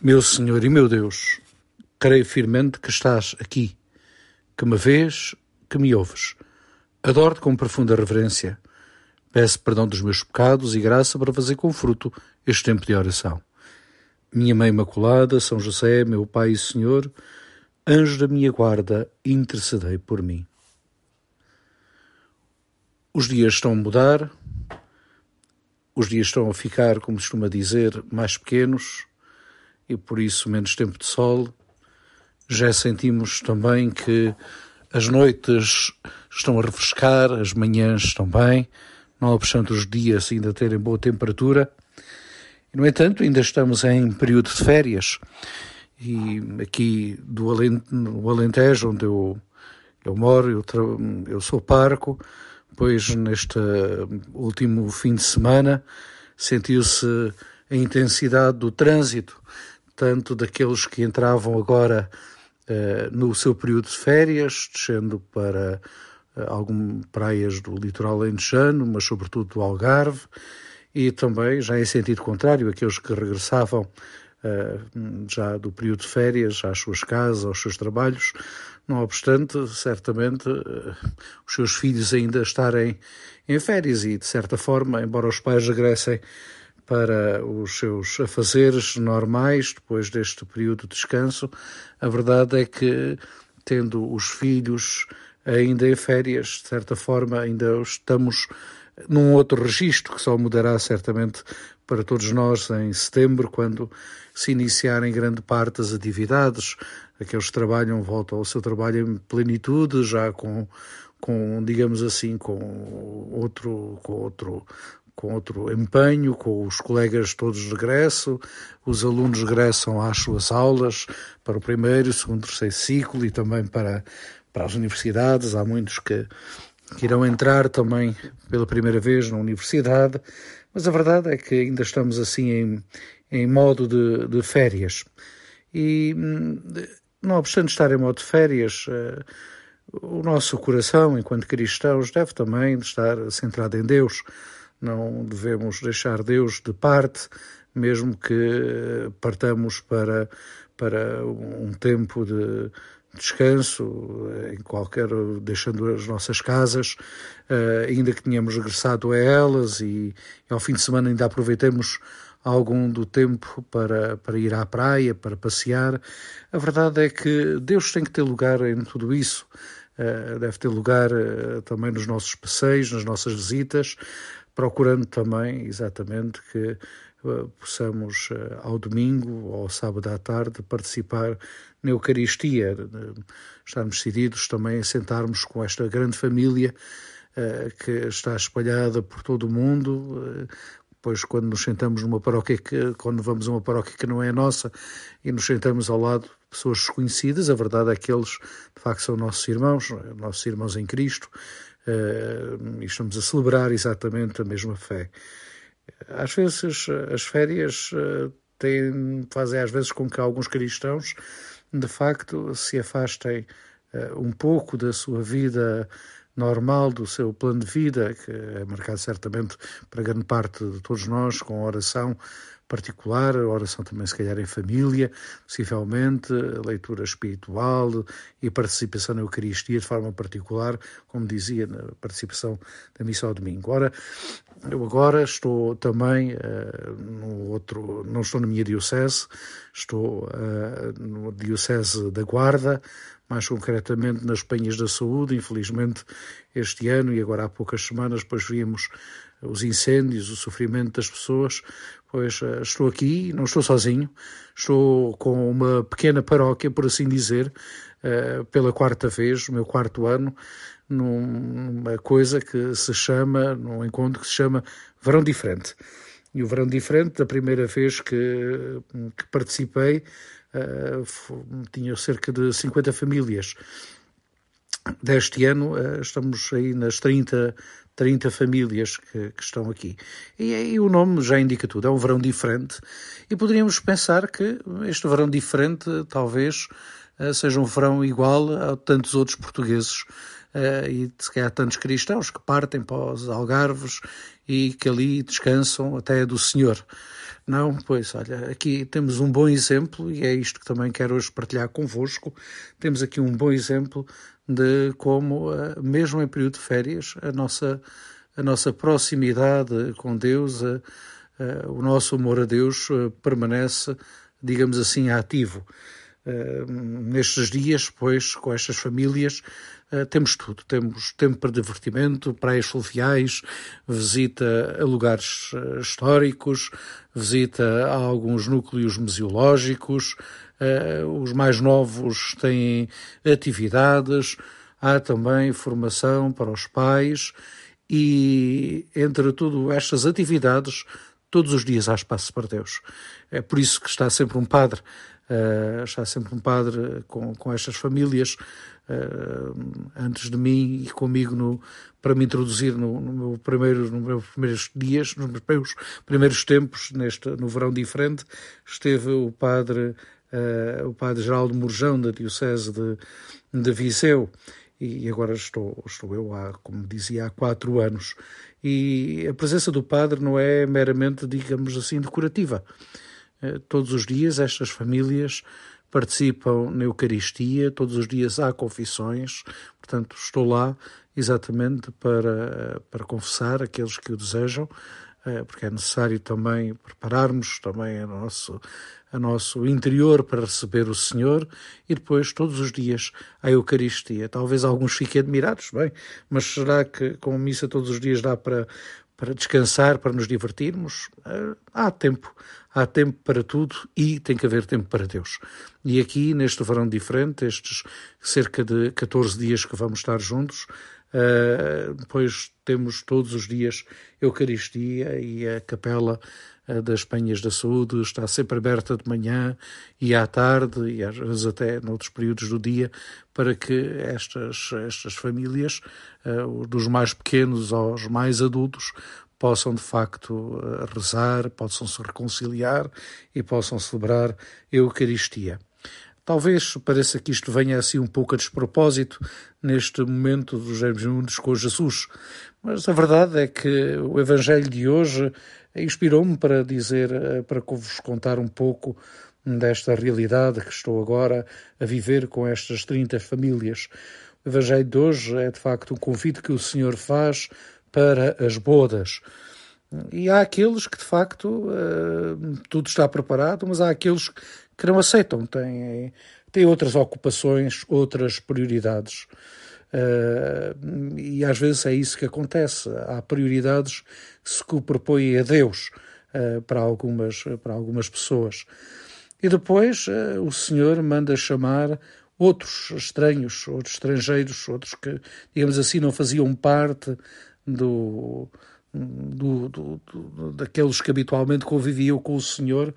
Meu Senhor e meu Deus, creio firmemente que estás aqui, que me vês, que me ouves. Adoro-te com profunda reverência. Peço perdão dos meus pecados e graça para fazer com fruto este tempo de oração. Minha Mãe Imaculada, São José, meu Pai e Senhor, anjo da minha guarda, intercedei por mim. Os dias estão a mudar, os dias estão a ficar, como costuma dizer, mais pequenos, e por isso menos tempo de sol. Já sentimos também que as noites estão a refrescar, as manhãs bem, não obstante os dias ainda terem boa temperatura. No entanto, ainda estamos em período de férias e aqui do Alentejo, onde eu, eu moro, eu, eu sou parco, pois neste último fim de semana sentiu-se a intensidade do trânsito tanto daqueles que entravam agora uh, no seu período de férias, descendo para uh, algumas praias do litoral alentejano, mas sobretudo do Algarve, e também, já em sentido contrário, aqueles que regressavam uh, já do período de férias às suas casas, aos seus trabalhos, não obstante, certamente, os seus filhos ainda estarem em férias e, de certa forma, embora os pais regressem para os seus afazeres normais depois deste período de descanso. A verdade é que, tendo os filhos ainda em férias, de certa forma, ainda estamos num outro registro que só mudará certamente para todos nós em setembro, quando se iniciarem grande parte das atividades. Aqueles que trabalham voltam ao seu trabalho em plenitude, já com com digamos assim com outro com outro com outro empenho, com os colegas todos de regresso, os alunos regressam às suas aulas para o primeiro, segundo, terceiro ciclo e também para, para as universidades. Há muitos que, que irão entrar também pela primeira vez na universidade, mas a verdade é que ainda estamos assim em, em modo de, de férias. E não obstante estar em modo de férias, eh, o nosso coração, enquanto cristãos, deve também estar centrado em Deus não devemos deixar Deus de parte, mesmo que partamos para, para um tempo de descanso, em qualquer, deixando as nossas casas, eh, ainda que tenhamos regressado a elas e, e ao fim de semana ainda aproveitemos algum do tempo para, para ir à praia, para passear. A verdade é que Deus tem que ter lugar em tudo isso. Uh, deve ter lugar uh, também nos nossos passeios, nas nossas visitas, procurando também, exatamente, que uh, possamos, uh, ao domingo ou ao sábado à tarde, participar na Eucaristia, uh, estarmos decididos também a sentarmos com esta grande família que está espalhada por todo o mundo, pois quando nos sentamos numa paróquia que, quando vamos a uma paróquia que não é nossa e nos sentamos ao lado de pessoas desconhecidas, a verdade é que eles de facto são nossos irmãos, nossos irmãos em Cristo, e estamos a celebrar exatamente a mesma fé. Às vezes as férias uh, têm, fazem às vezes com que alguns cristãos de facto se afastem uh, um pouco da sua vida normal, do seu plano de vida, que é marcado certamente para grande parte de todos nós com oração, particular, oração também se calhar em família, possivelmente, leitura espiritual e participação na Eucaristia de forma particular, como dizia, na participação da missa ao domingo. Ora, eu agora estou também uh, no outro, não estou na minha diocese, estou uh, no diocese da Guarda, mais concretamente nas Penhas da Saúde, infelizmente este ano e agora há poucas semanas, depois vimos os incêndios, o sofrimento das pessoas, pois uh, estou aqui, não estou sozinho, estou com uma pequena paróquia, por assim dizer, uh, pela quarta vez, o meu quarto ano, numa coisa que se chama, num encontro que se chama Verão Diferente. E o Verão Diferente, da primeira vez que, que participei, tinha cerca de 50 famílias. Deste ano, estamos aí nas 30, 30 famílias que, que estão aqui. E, e, o nome já indica tudo, é um verão diferente. E poderíamos pensar que este verão diferente talvez uh, seja um verão igual a tantos outros portugueses e se calhar tantos cristãos que partem para os algarves e que ali descansam até do Senhor. Não, pois, olha, aqui temos um bom exemplo e é isto que também quero hoje partilhar convosco. Temos aqui um bom exemplo de como, eh, mesmo em período de férias, a nossa, a nossa proximidade com Deus, a, a, o nosso amor a Deus eh, permanece, digamos assim, ativo. Nestes dias, pois, com estas famílias, uh, temos tudo. Temos tempo para divertimento, praias fluviais, visita a lugares uh, históricos, visita a alguns núcleos museológicos, os mais novos têm atividades, há também formação para os pais e, entre tudo estas atividades, todos os dias há espaço para Deus. É por isso que está sempre um padre Uh, sempre um padre com, com estas famílias uh, antes de mim e comigo no, para me introduzir no, no, meu primeiro, nos meus primeiros dias, nos meus primeiros tempos, neste, no verão diferente, esteve o padre, uh, o padre Geraldo Murjão, da Diocese de, de Viseu, e agora estou, estou eu, há, como dizia, há quatro anos. E a presença do padre não é meramente, digamos assim, decorativa. Eh, todos os dias estas famílias participam na Eucaristia, todos os dias há confissões, portanto estou lá exatamente para, para confessar aqueles que o desejam, eh, porque é necessário também prepararmos também a nosso, a nosso interior para receber o Senhor e depois todos os dias a Eucaristia. Talvez alguns fiquem admirados, bem, mas será que com a missa todos os dias dá para, para descansar, para nos divertirmos. Eh, há tempo, há tempo para tudo e tem que haver tempo para Deus. E aqui, neste verão diferente, estes cerca de 14 dias que vamos estar juntos, uh, depois temos todos os dias Eucaristia e a capela das Penhas da Saúde está sempre aberta de manhã e à tarde e às vezes até noutros períodos do dia para que estas, estas famílias, uh, dos mais pequenos aos mais adultos, possam de facto rezar, possam se reconciliar e possam celebrar a Eucaristia. Talvez pareça que isto venha assim um pouco a despropósito neste momento dos juntos com Jesus, mas a verdade é que o Evangelho de hoje inspirou-me para dizer, eh, para vos contar um pouco desta realidade que estou agora a viver com estas 30 famílias. O Evangelho de hoje é de facto um convite que o Senhor faz para as bodas. E há aqueles que de facto eh, tudo está preparado, mas há aqueles que não aceitam, têm, têm outras ocupações, outras prioridades. Uh, e às vezes é isso que acontece. Há prioridades que se propõem a Deus uh, para, algumas, para algumas pessoas. E depois uh, o Senhor manda chamar outros estranhos, outros estrangeiros, outros que, digamos assim, não faziam parte do, do, do, do daqueles que habitualmente conviviam com o Senhor,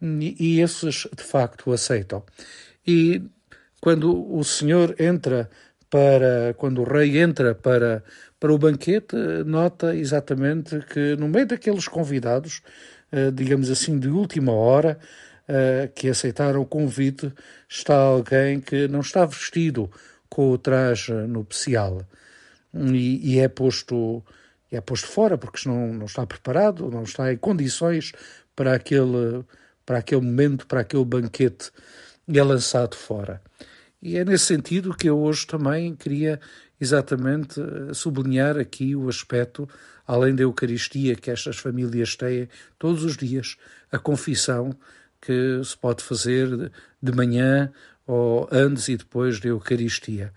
e, esses de facto aceitam. E quando o Senhor entra para quando o rei entra para, para o banquete, nota exatamente que no meio daqueles convidados, eh, digamos assim, de última hora, eh, que aceitaram o convite, está alguém que não está vestido com o traje nupcial e, e é posto é posto fora porque não, não está preparado, não está em condições para aquele, para aquele momento, para aquele banquete é lançado fora. E é nesse sentido que eu hoje também queria exatamente eh, sublinhar aqui o aspecto, além da Eucaristia que estas famílias têm todos os dias, a confissão que se pode fazer de manhã ou antes e depois da Eucaristia.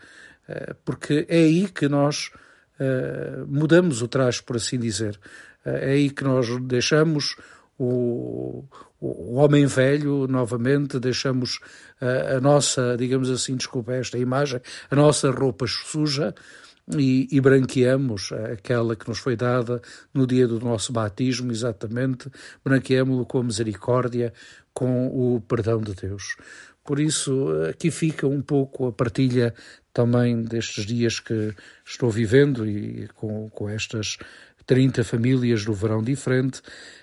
Eh, porque é aí que nós eh, mudamos o traje, por assim dizer. É aí que nós deixamos o, o homem velho, novamente, deixamos a, a, nossa, digamos assim, desculpa esta imagem, a nossa roupa suja e, e branqueamos aquela que nos foi dada no dia do nosso batismo, exatamente, branqueamos-lo com a misericórdia, com o perdão de Deus. Por isso, aqui fica um pouco a partilha também destes dias que estou vivendo e com, com estas 30 famílias do verão diferente,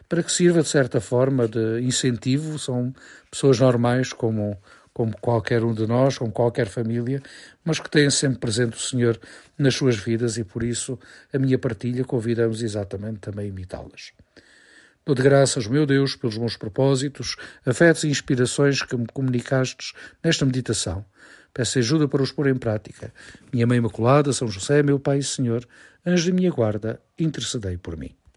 para que sirva de certa forma de incentivo. São pessoas normais como, como qualquer um de nós, como qualquer família, mas que têm sempre presente o Senhor nas suas vidas e por isso a minha partilha convidamos exatamente também a imitá-las. Dou-te graças, meu Deus, pelos meus propósitos, afetos e inspirações que me comunicastes nesta meditação. Peço ajuda para os pôr em prática. Minha Mãe Imaculada, São José, meu Pai e Senhor, anjo de minha guarda, intercedei por mim.